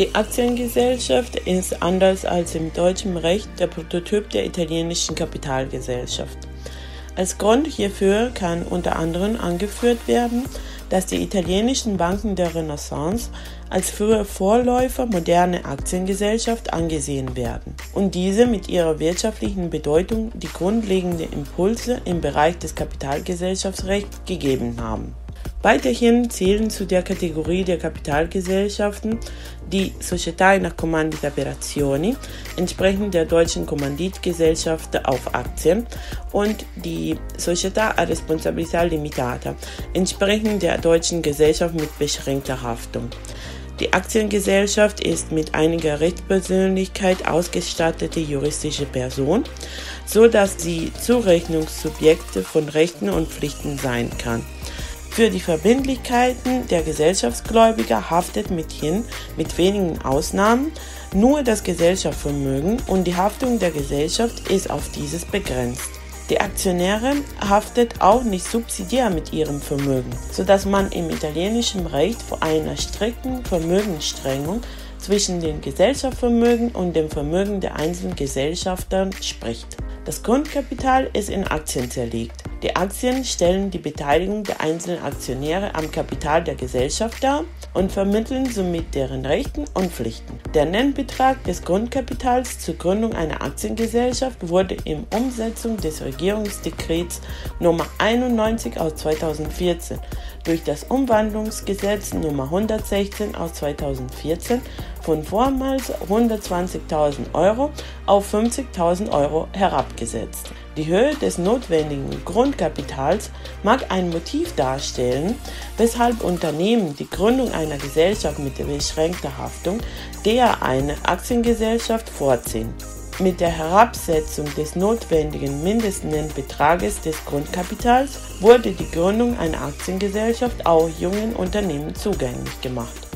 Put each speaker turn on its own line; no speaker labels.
Die Aktiengesellschaft ist anders als im deutschen Recht der Prototyp der italienischen Kapitalgesellschaft. Als Grund hierfür kann unter anderem angeführt werden, dass die italienischen Banken der Renaissance als frühe Vorläufer moderner Aktiengesellschaft angesehen werden und diese mit ihrer wirtschaftlichen Bedeutung die grundlegenden Impulse im Bereich des Kapitalgesellschaftsrechts gegeben haben. Weiterhin zählen zu der Kategorie der Kapitalgesellschaften die Società in Commandita Operazioni, entsprechend der deutschen Kommanditgesellschaft auf Aktien, und die Società a Responsabilità Limitata, entsprechend der deutschen Gesellschaft mit beschränkter Haftung. Die Aktiengesellschaft ist mit einiger Rechtspersönlichkeit ausgestattete juristische Person, so dass sie Zurechnungssubjekte von Rechten und Pflichten sein kann. Für die Verbindlichkeiten der Gesellschaftsgläubiger haftet mithin, mit wenigen Ausnahmen, nur das Gesellschaftsvermögen und die Haftung der Gesellschaft ist auf dieses begrenzt. Die Aktionäre haftet auch nicht subsidiär mit ihrem Vermögen, sodass man im italienischen Recht vor einer strikten Vermögensstrengung zwischen dem Gesellschaftsvermögen und dem Vermögen der einzelnen Gesellschafter spricht. Das Grundkapital ist in Aktien zerlegt. Die Aktien stellen die Beteiligung der einzelnen Aktionäre am Kapital der Gesellschaft dar und vermitteln somit deren Rechten und Pflichten. Der Nennbetrag des Grundkapitals zur Gründung einer Aktiengesellschaft wurde in Umsetzung des Regierungsdekrets Nummer 91 aus 2014 durch das Umwandlungsgesetz Nummer 116 aus 2014 von vormals 120.000 Euro auf 50.000 Euro herabgesetzt. Die Höhe des notwendigen Grundkapitals mag ein Motiv darstellen, weshalb Unternehmen die Gründung einer Gesellschaft mit beschränkter Haftung der eine Aktiengesellschaft vorziehen. Mit der Herabsetzung des notwendigen Mindestnennbetrages des Grundkapitals wurde die Gründung einer Aktiengesellschaft auch jungen Unternehmen zugänglich gemacht.